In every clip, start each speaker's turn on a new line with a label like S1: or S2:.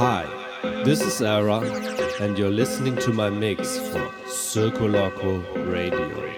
S1: Hi, this is Era, and you're listening to my mix for Circoloco Radio.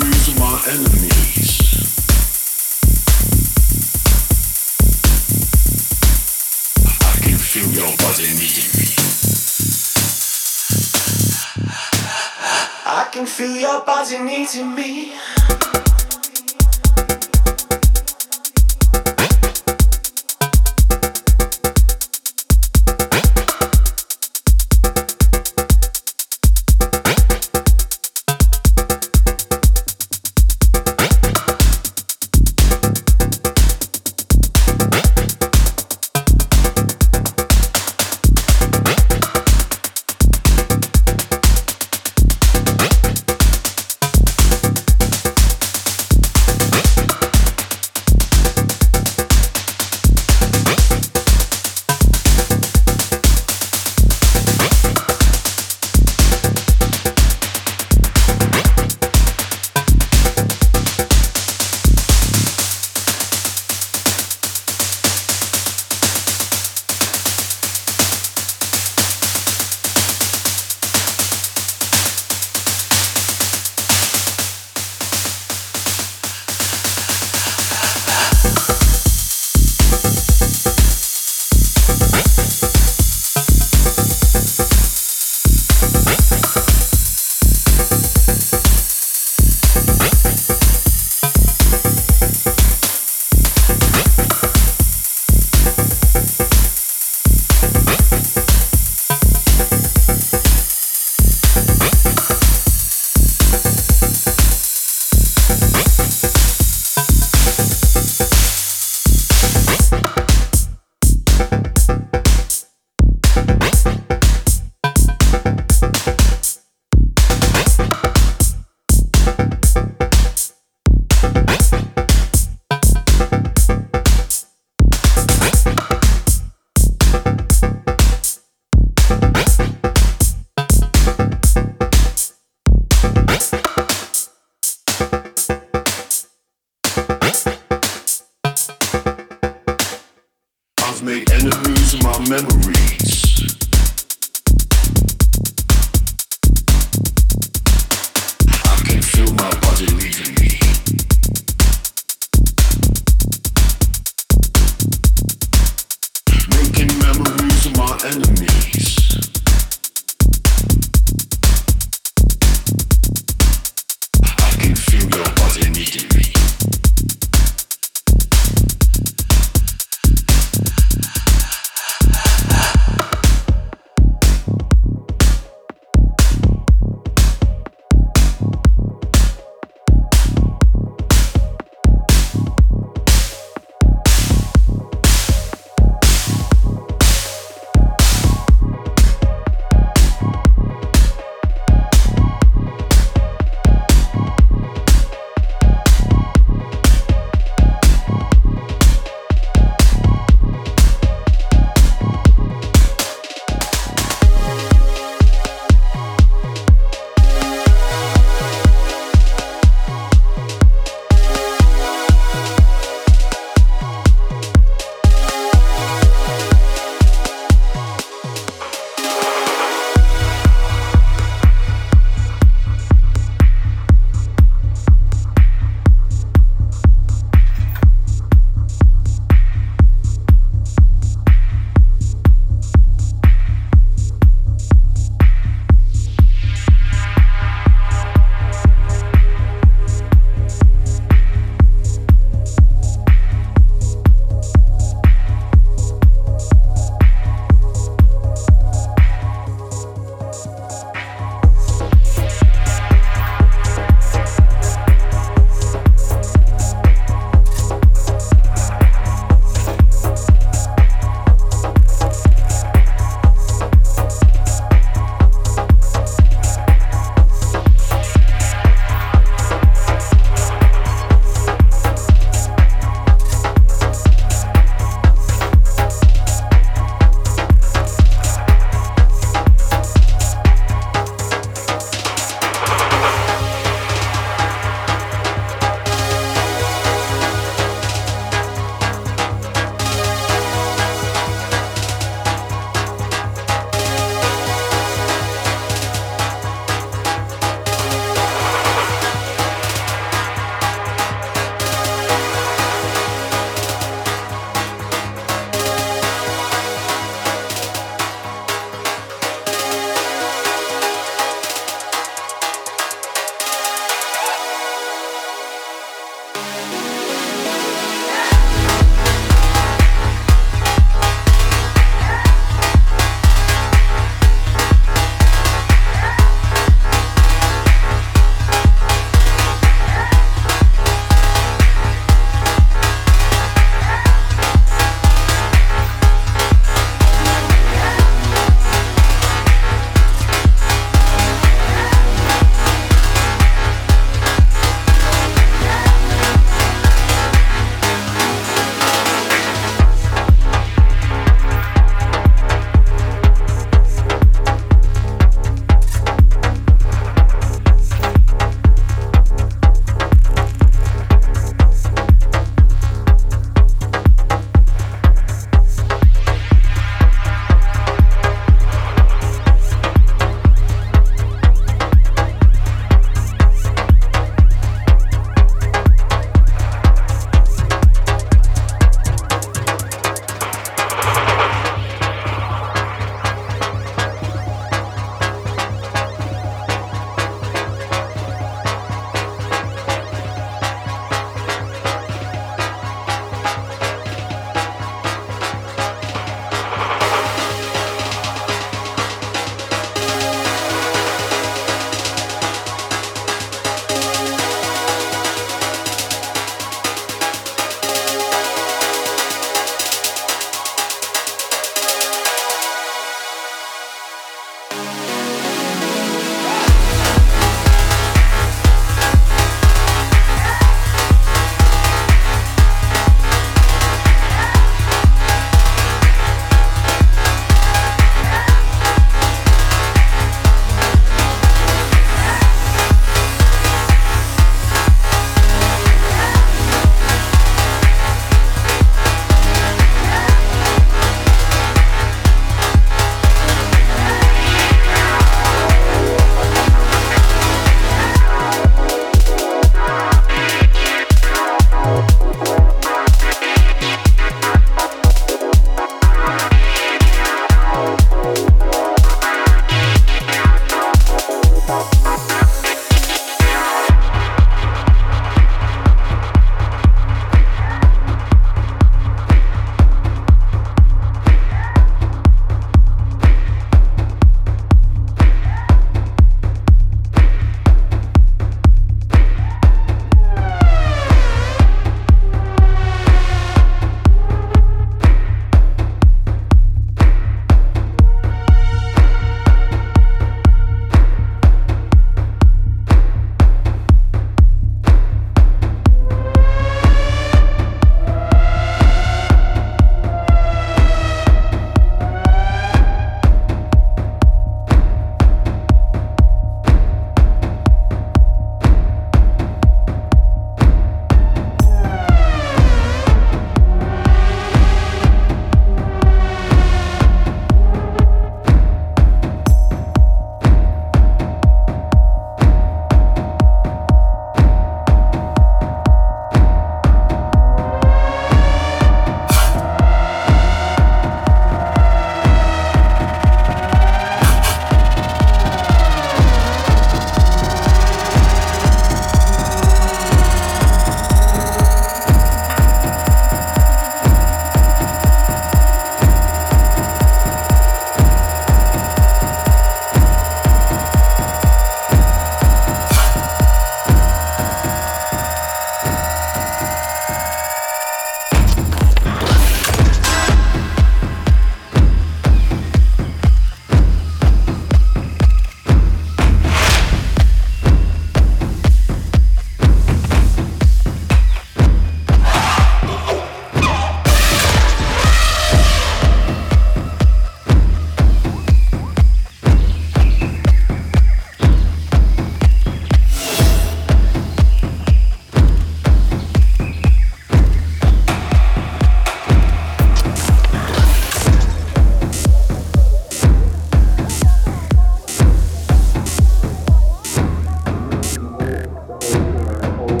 S2: old,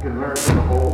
S2: can
S3: learn from the old.